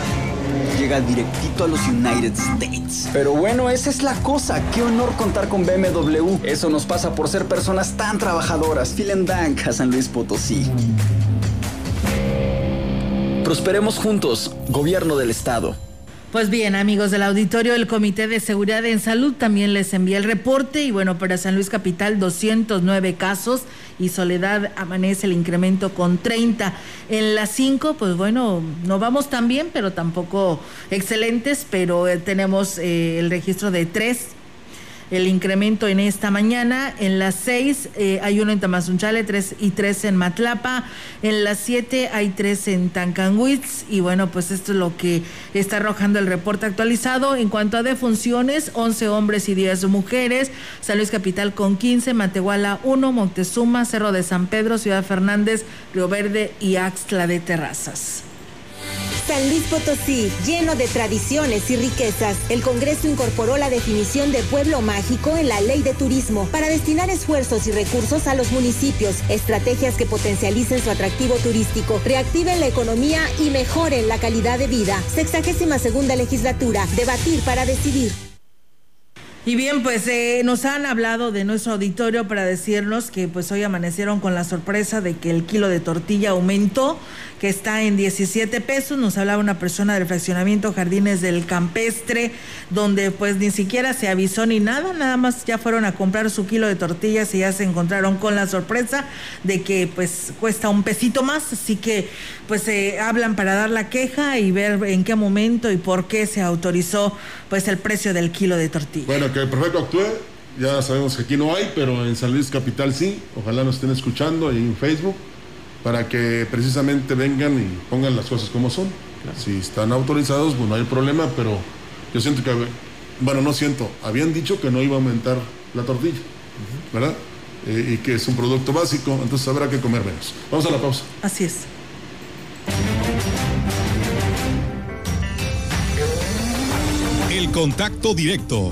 llega directito a los United States. Pero bueno, esa es la cosa. Qué honor contar con BMW. Eso nos pasa por ser personas tan trabajadoras. Vielen Dank a San Luis Potosí. Prosperemos juntos, gobierno del estado. Pues bien, amigos del auditorio, el Comité de Seguridad en Salud también les envía el reporte y bueno, para San Luis Capital 209 casos y Soledad amanece el incremento con 30. En las 5, pues bueno, no vamos tan bien, pero tampoco excelentes, pero eh, tenemos eh, el registro de 3 el incremento en esta mañana. En las 6 eh, hay uno en Tamazunchale, 3 y 3 en Matlapa. En las 7 hay 3 en Tancanwitz. Y bueno, pues esto es lo que está arrojando el reporte actualizado. En cuanto a defunciones, 11 hombres y 10 mujeres. San Luis Capital con 15, Matehuala 1, Montezuma, Cerro de San Pedro, Ciudad Fernández, Río Verde y Axtla de Terrazas. San Luis Potosí, lleno de tradiciones y riquezas. El Congreso incorporó la definición de pueblo mágico en la ley de turismo para destinar esfuerzos y recursos a los municipios, estrategias que potencialicen su atractivo turístico, reactiven la economía y mejoren la calidad de vida. Sexagésima segunda legislatura, debatir para decidir. Y bien, pues eh, nos han hablado de nuestro auditorio para decirnos que pues hoy amanecieron con la sorpresa de que el kilo de tortilla aumentó, que está en 17 pesos. Nos hablaba una persona del fraccionamiento Jardines del Campestre, donde pues ni siquiera se avisó ni nada, nada más ya fueron a comprar su kilo de tortillas y ya se encontraron con la sorpresa de que pues cuesta un pesito más, así que pues se hablan para dar la queja y ver en qué momento y por qué se autorizó pues el precio del kilo de tortilla. Que el prefecto actúe, ya sabemos que aquí no hay, pero en San Luis Capital sí, ojalá nos estén escuchando ahí en Facebook, para que precisamente vengan y pongan las cosas como son. Si están autorizados, pues no hay problema, pero yo siento que, bueno, no siento, habían dicho que no iba a aumentar la tortilla, ¿verdad? Eh, y que es un producto básico, entonces habrá que comer menos. Vamos a la pausa. Así es. El contacto directo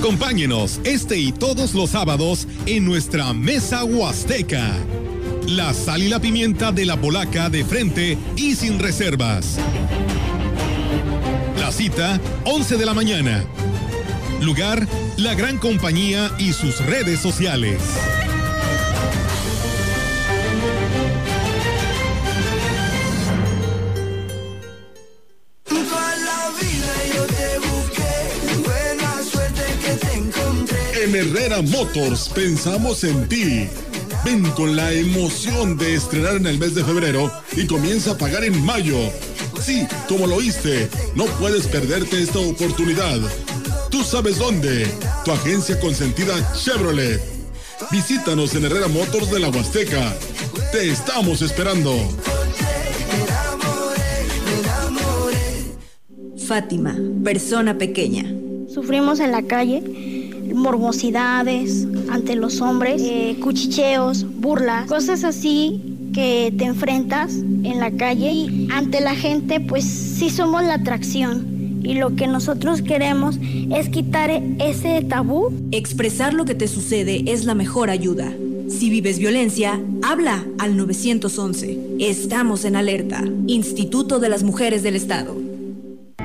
Acompáñenos este y todos los sábados en nuestra mesa huasteca. La sal y la pimienta de la polaca de frente y sin reservas. La cita, 11 de la mañana. Lugar, la gran compañía y sus redes sociales. En Herrera Motors pensamos en ti. Ven con la emoción de estrenar en el mes de febrero y comienza a pagar en mayo. Sí, como lo oíste, no puedes perderte esta oportunidad. Tú sabes dónde. Tu agencia consentida Chevrolet. Visítanos en Herrera Motors de la Huasteca. Te estamos esperando. Fátima, persona pequeña. Sufrimos en la calle morbosidades ante los hombres, eh, cuchicheos, burlas, cosas así que te enfrentas en la calle y ante la gente pues sí somos la atracción y lo que nosotros queremos es quitar ese tabú. Expresar lo que te sucede es la mejor ayuda. Si vives violencia, habla al 911. Estamos en alerta. Instituto de las Mujeres del Estado.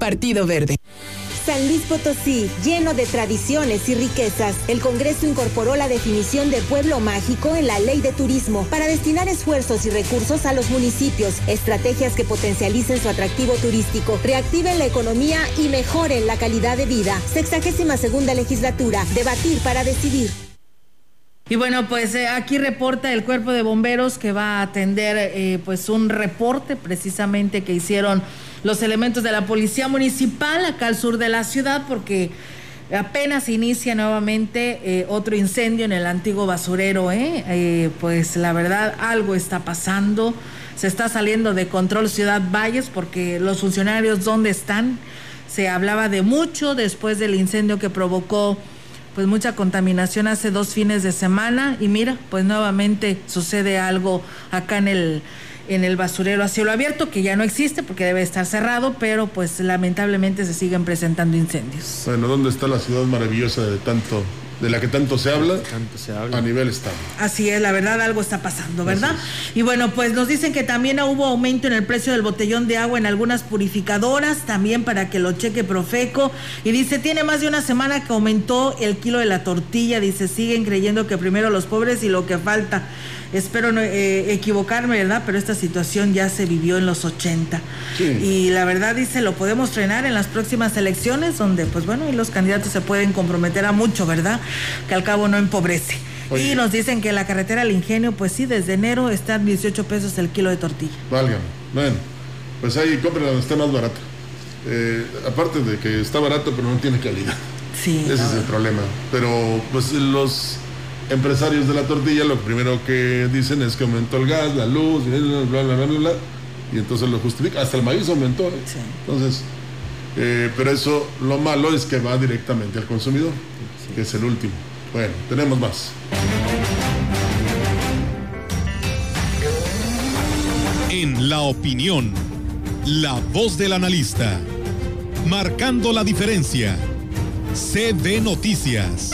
Partido Verde. San Luis Potosí, lleno de tradiciones y riquezas, el Congreso incorporó la definición de pueblo mágico en la ley de turismo para destinar esfuerzos y recursos a los municipios, estrategias que potencialicen su atractivo turístico, reactiven la economía y mejoren la calidad de vida. Sexagésima segunda legislatura, debatir para decidir. Y bueno, pues eh, aquí reporta el cuerpo de bomberos que va a atender eh, pues un reporte precisamente que hicieron los elementos de la policía municipal acá al sur de la ciudad porque apenas inicia nuevamente eh, otro incendio en el antiguo basurero, ¿eh? pues la verdad algo está pasando, se está saliendo de control Ciudad Valles porque los funcionarios dónde están, se hablaba de mucho después del incendio que provocó pues mucha contaminación hace dos fines de semana y mira, pues nuevamente sucede algo acá en el en el basurero a cielo abierto que ya no existe porque debe estar cerrado, pero pues lamentablemente se siguen presentando incendios. Bueno, ¿dónde está la ciudad maravillosa de tanto de la que tanto se habla, tanto se habla. a nivel estado. Así es, la verdad algo está pasando, ¿verdad? Y bueno, pues nos dicen que también hubo aumento en el precio del botellón de agua en algunas purificadoras, también para que lo cheque Profeco. Y dice, tiene más de una semana que aumentó el kilo de la tortilla, dice, siguen creyendo que primero los pobres y lo que falta. Espero no eh, equivocarme, ¿verdad? Pero esta situación ya se vivió en los 80. Y la verdad dice, lo podemos frenar en las próximas elecciones, donde pues bueno, y los candidatos se pueden comprometer a mucho, ¿verdad? Que al cabo no empobrece. Y nos dicen que la carretera al ingenio, pues sí, desde enero está 18 pesos el kilo de tortilla. Válgame. Bueno, pues ahí compren donde esté más barato. Eh, aparte de que está barato, pero no tiene calidad. Sí. Ese es el problema. Pero pues los empresarios de la tortilla lo primero que dicen es que aumentó el gas, la luz, bla, bla, bla, bla, bla, y entonces lo justifica. Hasta el maíz aumentó. ¿eh? Entonces, eh, pero eso lo malo es que va directamente al consumidor, que es el último. Bueno, tenemos más. En la opinión, la voz del analista, marcando la diferencia. CB Noticias.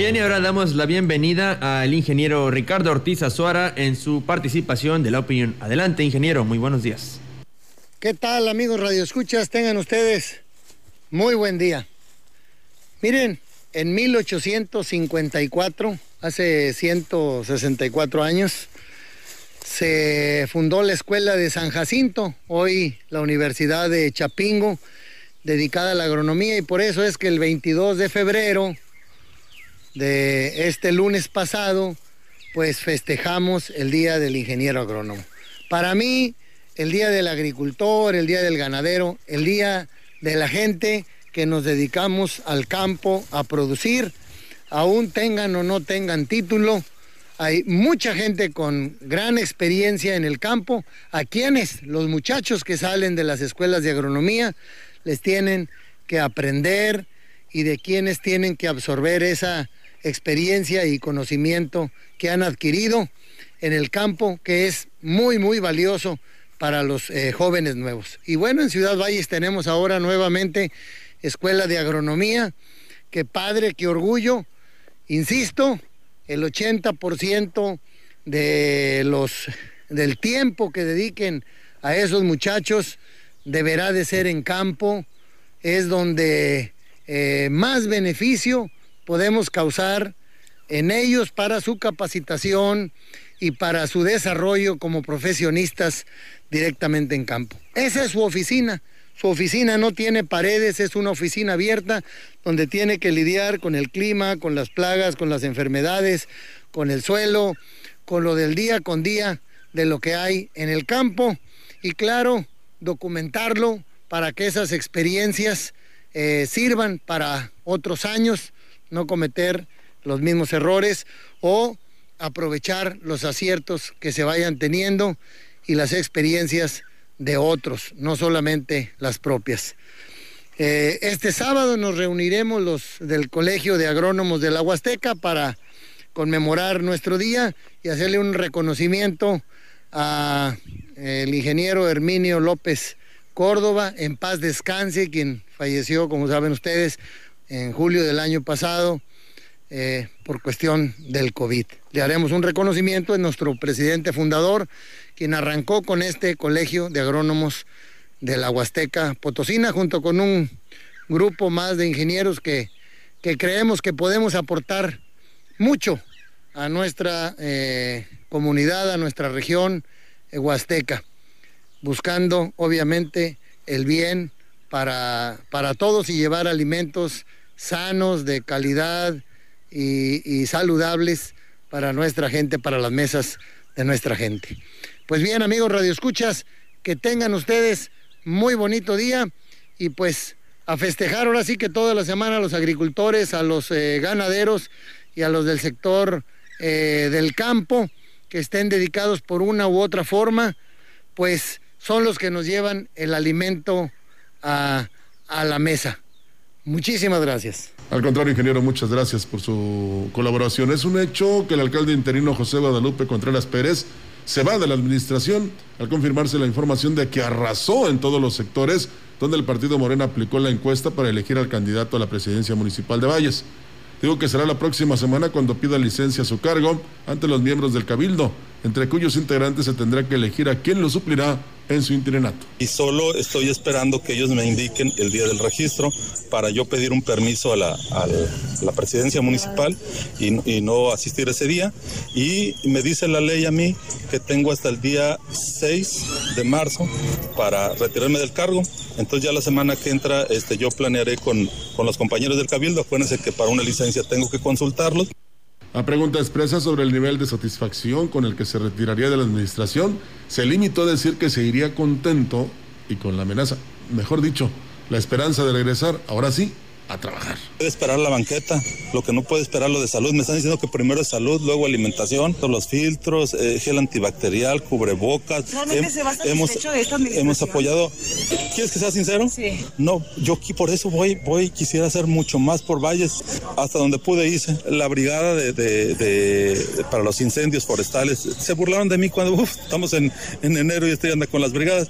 Bien, y ahora damos la bienvenida al ingeniero Ricardo Ortiz Azuara en su participación de la opinión. Adelante, ingeniero, muy buenos días. ¿Qué tal, amigos Radio Escuchas? Tengan ustedes muy buen día. Miren, en 1854, hace 164 años, se fundó la Escuela de San Jacinto, hoy la Universidad de Chapingo, dedicada a la agronomía, y por eso es que el 22 de febrero de este lunes pasado, pues festejamos el Día del Ingeniero Agrónomo. Para mí, el Día del Agricultor, el Día del Ganadero, el Día de la gente que nos dedicamos al campo a producir, aún tengan o no tengan título. Hay mucha gente con gran experiencia en el campo, a quienes los muchachos que salen de las escuelas de agronomía les tienen que aprender y de quienes tienen que absorber esa experiencia y conocimiento que han adquirido en el campo, que es muy, muy valioso para los eh, jóvenes nuevos. Y bueno, en Ciudad Valles tenemos ahora nuevamente Escuela de Agronomía. Qué padre, qué orgullo. Insisto, el 80% de los, del tiempo que dediquen a esos muchachos deberá de ser en campo. Es donde eh, más beneficio podemos causar en ellos para su capacitación y para su desarrollo como profesionistas directamente en campo. Esa es su oficina. Su oficina no tiene paredes, es una oficina abierta donde tiene que lidiar con el clima, con las plagas, con las enfermedades, con el suelo, con lo del día con día de lo que hay en el campo y claro, documentarlo para que esas experiencias eh, sirvan para otros años no cometer los mismos errores o aprovechar los aciertos que se vayan teniendo y las experiencias de otros, no solamente las propias. Eh, este sábado nos reuniremos los del Colegio de Agrónomos de la Huasteca para conmemorar nuestro día y hacerle un reconocimiento al ingeniero Herminio López Córdoba, en paz descanse, quien falleció, como saben ustedes, en julio del año pasado eh, por cuestión del COVID. Le haremos un reconocimiento a nuestro presidente fundador, quien arrancó con este colegio de agrónomos de la Huasteca Potosina, junto con un grupo más de ingenieros que, que creemos que podemos aportar mucho a nuestra eh, comunidad, a nuestra región eh, huasteca, buscando obviamente el bien para, para todos y llevar alimentos sanos, de calidad y, saludables para nuestra gente, para las mesas de nuestra gente. Pues bien, amigos Radio Escuchas, que tengan ustedes muy bonito día y pues a festejar ahora sí que toda la semana a los agricultores, a los eh, ganaderos y a los del sector eh, del campo que estén dedicados por una u otra forma, pues son los que nos llevan el alimento a la mesa. Muchísimas gracias. Al contrario, ingeniero, muchas gracias por su colaboración. Es un hecho que el alcalde interino José Guadalupe Contreras Pérez se va de la administración al confirmarse la información de que arrasó en todos los sectores donde el partido Morena aplicó la encuesta para elegir al candidato a la presidencia municipal de Valles. Digo que será la próxima semana cuando pida licencia a su cargo ante los miembros del Cabildo, entre cuyos integrantes se tendrá que elegir a quién lo suplirá en su interinato. Y solo estoy esperando que ellos me indiquen el día del registro para yo pedir un permiso a la, a la presidencia municipal y, no asistir ese día. Y me dice la ley a mí que tengo hasta el día 6 de marzo para retirarme del cargo. Entonces ya la semana que entra este, yo planearé con, con los compañeros del Cabildo. Acuérdense que para una licencia tengo que consultarlos. A pregunta expresa sobre el nivel de satisfacción con el que se retiraría de la administración, se limitó a decir que se iría contento y con la amenaza, mejor dicho, la esperanza de regresar, ahora sí, a trabajar. Puede esperar la banqueta, lo que no puede esperar lo de salud. Me están diciendo que primero es salud, luego alimentación, los filtros, eh, gel antibacterial, cubrebocas. ¿Realmente se va hemos, de esta hemos apoyado. ¿Quieres que sea sincero? Sí. No, yo aquí por eso voy, voy, quisiera hacer mucho más por Valles. Hasta donde pude hice. La brigada de, de, de para los incendios forestales se burlaron de mí cuando uf, estamos en, en enero y estoy andando con las brigadas.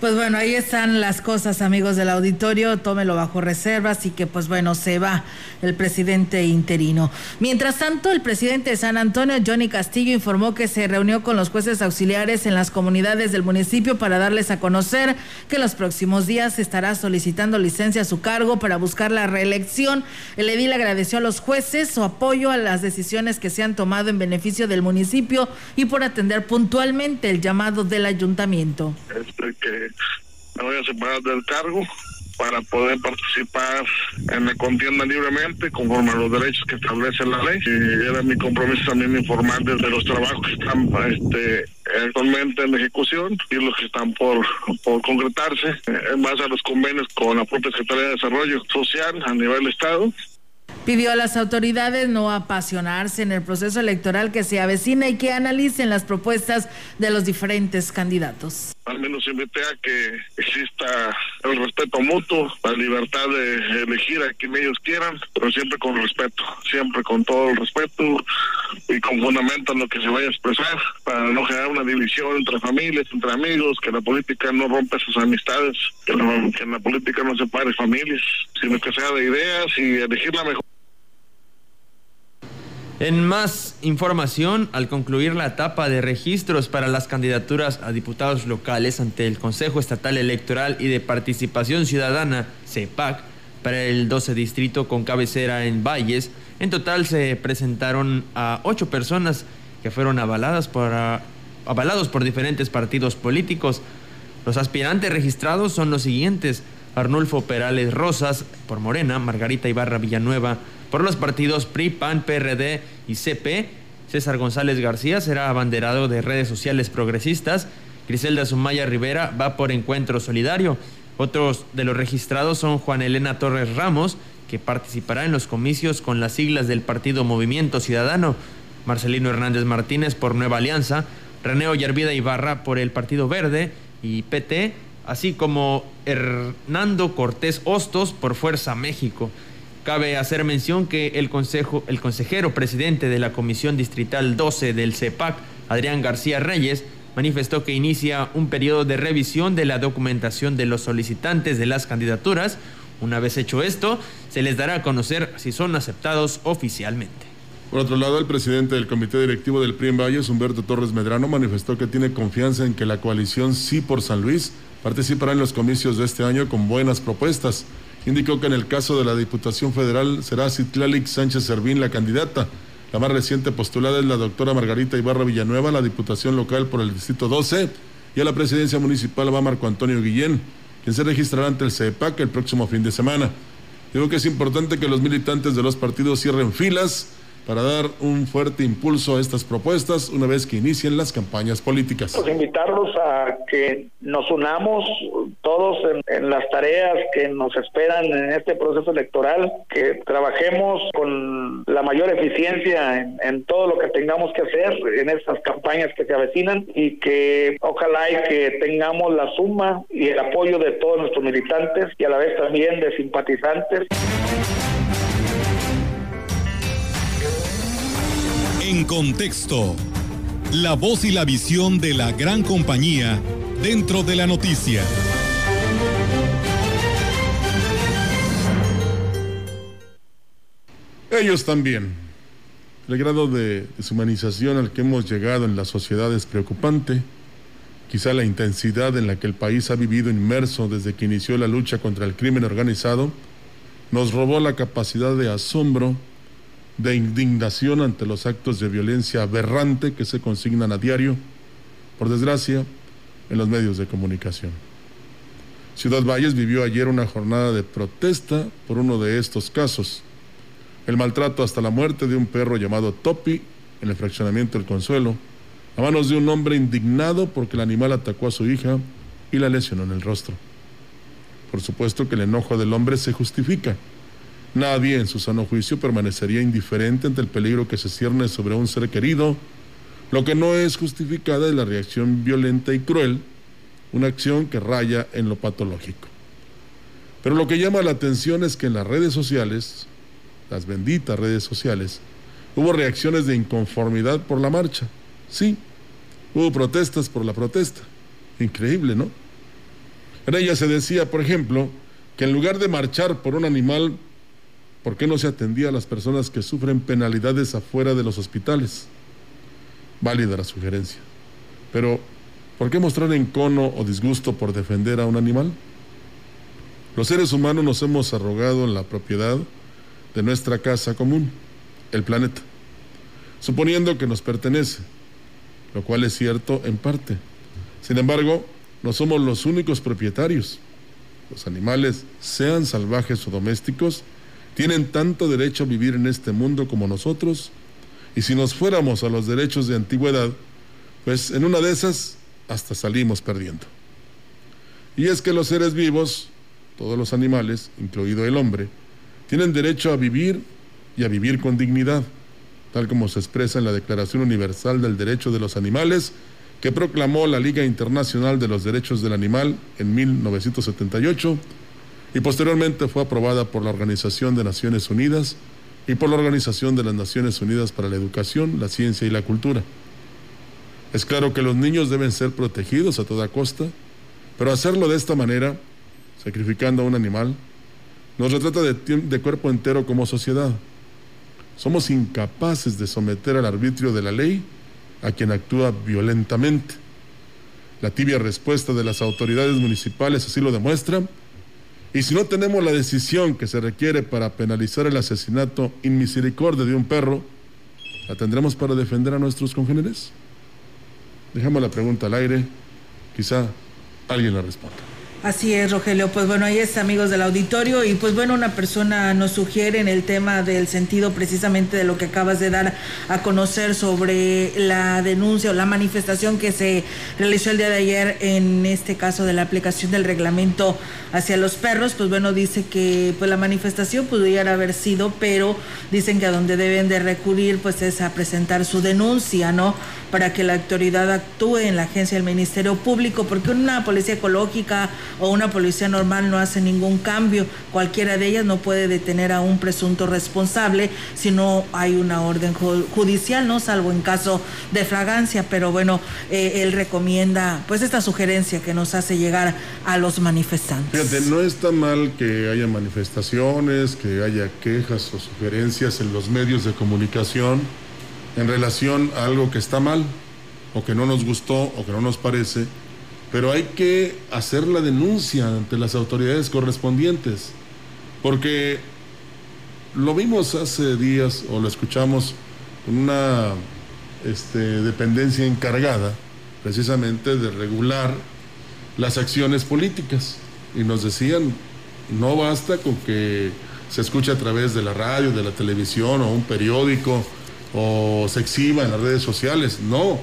Pues bueno, ahí están las cosas, amigos del auditorio. Tómelo bajo reserva, así que pues bueno, se va el presidente interino. Mientras tanto, el presidente de San Antonio, Johnny Castillo, informó que se reunió con los jueces auxiliares en las comunidades del municipio para darles a conocer que los próximos días estará solicitando licencia a su cargo para buscar la reelección. El edil agradeció a los jueces su apoyo a las decisiones que se han tomado en beneficio del municipio y por atender puntualmente el llamado del ayuntamiento. Este que me voy a separar del cargo para poder participar en la contienda libremente conforme a los derechos que establece la ley. Y era mi compromiso también informar desde los trabajos que están este, actualmente en ejecución y los que están por, por concretarse en base a los convenios con la propia Secretaría de Desarrollo Social a nivel Estado Pidió a las autoridades no apasionarse en el proceso electoral que se avecina y que analicen las propuestas de los diferentes candidatos. Al menos invité a que exista el respeto mutuo, la libertad de elegir a quien ellos quieran, pero siempre con respeto, siempre con todo el respeto y con fundamento en lo que se vaya a expresar, para no generar una división entre familias, entre amigos, que la política no rompa sus amistades, que, la, que en la política no separe familias, sino que sea de ideas y elegir la mejor. En más información, al concluir la etapa de registros para las candidaturas a diputados locales ante el Consejo Estatal Electoral y de Participación Ciudadana, CEPAC, para el 12 distrito con cabecera en Valles, en total se presentaron a ocho personas que fueron avaladas por, avalados por diferentes partidos políticos. Los aspirantes registrados son los siguientes. Arnulfo Perales Rosas por Morena, Margarita Ibarra Villanueva por los partidos PRI, PAN, PRD y CP, César González García será abanderado de redes sociales progresistas. Griselda Sumaya Rivera va por Encuentro Solidario. Otros de los registrados son Juan Elena Torres Ramos, que participará en los comicios con las siglas del partido Movimiento Ciudadano. Marcelino Hernández Martínez por Nueva Alianza. René Ollarvida Ibarra por el Partido Verde y PT, así como Hernando Cortés Hostos por Fuerza México. Cabe hacer mención que el, consejo, el consejero presidente de la Comisión Distrital 12 del CEPAC, Adrián García Reyes, manifestó que inicia un periodo de revisión de la documentación de los solicitantes de las candidaturas. Una vez hecho esto, se les dará a conocer si son aceptados oficialmente. Por otro lado, el presidente del comité directivo del PRI en Valles, Humberto Torres Medrano, manifestó que tiene confianza en que la coalición Sí por San Luis participará en los comicios de este año con buenas propuestas indicó que en el caso de la Diputación Federal será Citlalic Sánchez Servín la candidata. La más reciente postulada es la doctora Margarita Ibarra Villanueva la Diputación Local por el Distrito 12 y a la presidencia municipal va Marco Antonio Guillén, quien se registrará ante el CEPAC el próximo fin de semana. Digo que es importante que los militantes de los partidos cierren filas para dar un fuerte impulso a estas propuestas una vez que inicien las campañas políticas. Pues invitarlos a que nos unamos todos en, las tareas que nos esperan en este proceso electoral, que trabajemos con la mayor eficiencia en, en todo lo que tengamos que hacer en estas campañas que se avecinan y que ojalá y que tengamos la suma y el apoyo de todos nuestros militantes y a la vez también de simpatizantes. En contexto, la voz y la visión de la gran compañía dentro de la noticia. Ellos también. El grado de deshumanización al que hemos llegado en la sociedad es preocupante. Quizá la intensidad en la que el país ha vivido inmerso desde que inició la lucha contra el crimen organizado nos robó la capacidad de asombro, de indignación ante los actos de violencia aberrante que se consignan a diario, por desgracia, en los medios de comunicación. Ciudad Valles vivió ayer una jornada de protesta por uno de estos casos, el maltrato hasta la muerte de un perro llamado Topi en el fraccionamiento del Consuelo, a manos de un hombre indignado porque el animal atacó a su hija y la lesionó en el rostro. Por supuesto que el enojo del hombre se justifica. Nadie en su sano juicio permanecería indiferente ante el peligro que se cierne sobre un ser querido. Lo que no es justificada es la reacción violenta y cruel, una acción que raya en lo patológico. Pero lo que llama la atención es que en las redes sociales, las benditas redes sociales, hubo reacciones de inconformidad por la marcha. Sí, hubo protestas por la protesta. Increíble, ¿no? En ella se decía, por ejemplo, que en lugar de marchar por un animal, ¿por qué no se atendía a las personas que sufren penalidades afuera de los hospitales? Válida la sugerencia. Pero, ¿por qué mostrar encono o disgusto por defender a un animal? Los seres humanos nos hemos arrogado la propiedad de nuestra casa común, el planeta, suponiendo que nos pertenece, lo cual es cierto en parte. Sin embargo, no somos los únicos propietarios. Los animales, sean salvajes o domésticos, tienen tanto derecho a vivir en este mundo como nosotros, y si nos fuéramos a los derechos de antigüedad, pues en una de esas hasta salimos perdiendo. Y es que los seres vivos, todos los animales, incluido el hombre, tienen derecho a vivir y a vivir con dignidad, tal como se expresa en la Declaración Universal del Derecho de los Animales, que proclamó la Liga Internacional de los Derechos del Animal en 1978 y posteriormente fue aprobada por la Organización de Naciones Unidas y por la Organización de las Naciones Unidas para la Educación, la Ciencia y la Cultura. Es claro que los niños deben ser protegidos a toda costa, pero hacerlo de esta manera, sacrificando a un animal, nos retrata de, de cuerpo entero como sociedad. Somos incapaces de someter al arbitrio de la ley a quien actúa violentamente. La tibia respuesta de las autoridades municipales así lo demuestra. Y si no tenemos la decisión que se requiere para penalizar el asesinato inmisericordia de un perro, ¿la tendremos para defender a nuestros congéneres? Dejamos la pregunta al aire, quizá alguien la responda. Así es, Rogelio. Pues bueno, ahí está, amigos del auditorio. Y pues bueno, una persona nos sugiere en el tema del sentido precisamente de lo que acabas de dar a conocer sobre la denuncia o la manifestación que se realizó el día de ayer en este caso de la aplicación del reglamento hacia los perros. Pues bueno, dice que pues la manifestación pudiera haber sido, pero dicen que a donde deben de recurrir pues es a presentar su denuncia, ¿no? Para que la autoridad actúe en la agencia del Ministerio Público, porque una policía ecológica o una policía normal no hace ningún cambio. Cualquiera de ellas no puede detener a un presunto responsable si no hay una orden judicial, ¿no? Salvo en caso de fragancia. Pero bueno, eh, él recomienda pues esta sugerencia que nos hace llegar a los manifestantes. No está mal que haya manifestaciones, que haya quejas o sugerencias en los medios de comunicación en relación a algo que está mal o que no nos gustó o que no nos parece pero hay que hacer la denuncia ante las autoridades correspondientes, porque lo vimos hace días o lo escuchamos con una este, dependencia encargada precisamente de regular las acciones políticas. Y nos decían, no basta con que se escuche a través de la radio, de la televisión o un periódico o se exhiba en las redes sociales, no,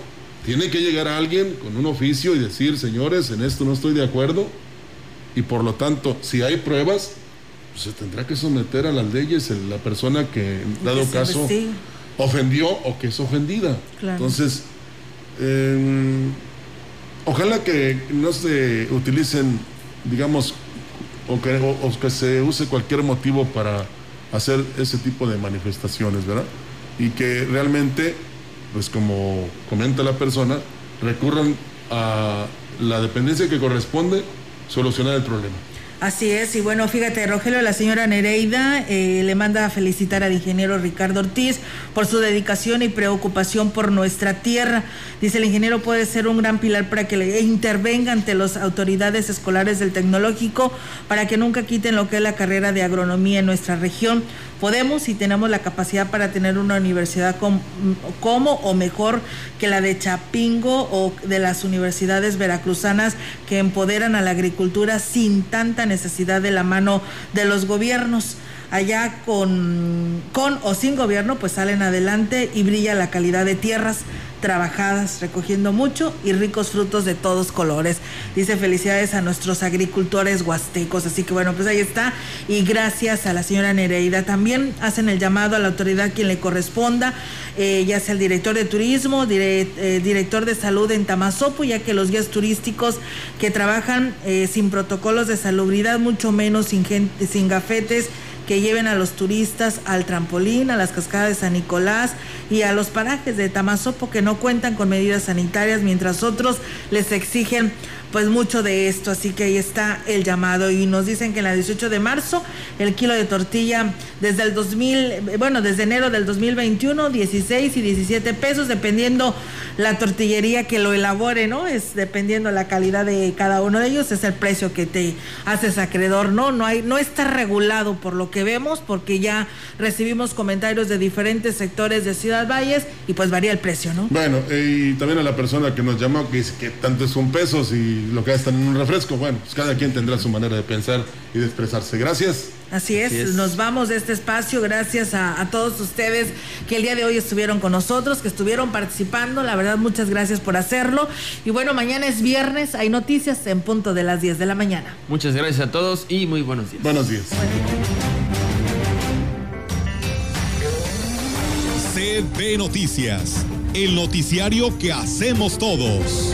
tiene que llegar alguien con un oficio y decir, señores, en esto no estoy de acuerdo. Y por lo tanto, si hay pruebas, pues se tendrá que someter a las leyes la persona que, en dado caso, ofendió o que es ofendida. Entonces, em, ojalá que no se utilicen, digamos, o que, o que se use cualquier motivo para hacer ese tipo de manifestaciones, ¿verdad? Y que realmente pues como comenta la persona, recurran a la dependencia que corresponde solucionar el problema. Así es, y bueno, fíjate, Rogelio, la señora Nereida eh, le manda a felicitar al ingeniero Ricardo Ortiz por su dedicación y preocupación por nuestra tierra. Dice, el ingeniero puede ser un gran pilar para que le intervenga ante las autoridades escolares del tecnológico para que nunca quiten lo que es la carrera de agronomía en nuestra región. Podemos y tenemos la capacidad para tener una universidad como o mejor que la de Chapingo o de las universidades veracruzanas que empoderan a la agricultura sin tanta necesidad de la mano de los gobiernos allá con, con o sin gobierno, pues salen adelante y brilla la calidad de tierras trabajadas, recogiendo mucho y ricos frutos de todos colores. Dice felicidades a nuestros agricultores huastecos. Así que bueno, pues ahí está. Y gracias a la señora Nereida. También hacen el llamado a la autoridad quien le corresponda, eh, ya sea el director de turismo, eh, director de salud en Tamazopo, ya que los guías turísticos que trabajan eh, sin protocolos de salubridad, mucho menos sin, gente, sin gafetes, que lleven a los turistas al trampolín, a las cascadas de San Nicolás y a los parajes de Tamazopo que no cuentan con medidas sanitarias, mientras otros les exigen pues mucho de esto, así que ahí está el llamado y nos dicen que en la 18 de marzo el kilo de tortilla desde el 2000, bueno, desde enero del 2021, 16 y 17 pesos, dependiendo la tortillería que lo elabore, ¿no? Es dependiendo la calidad de cada uno de ellos, es el precio que te haces acreedor, ¿no? No hay, no está regulado por lo que vemos, porque ya recibimos comentarios de diferentes sectores de Ciudad Valles y pues varía el precio, ¿no? Bueno, y también a la persona que nos llamó que dice que tanto es un peso lo que gastan en un refresco, bueno, pues cada quien tendrá su manera de pensar y de expresarse. Gracias. Así es, nos vamos de este espacio gracias a, todos ustedes que el día de hoy estuvieron con nosotros, que estuvieron participando, la verdad muchas gracias por hacerlo. Y bueno, mañana es viernes, hay noticias en punto de las 10 de la mañana. Muchas gracias a todos y muy buenos días. Buenos días. CB Noticias, el noticiario que hacemos todos.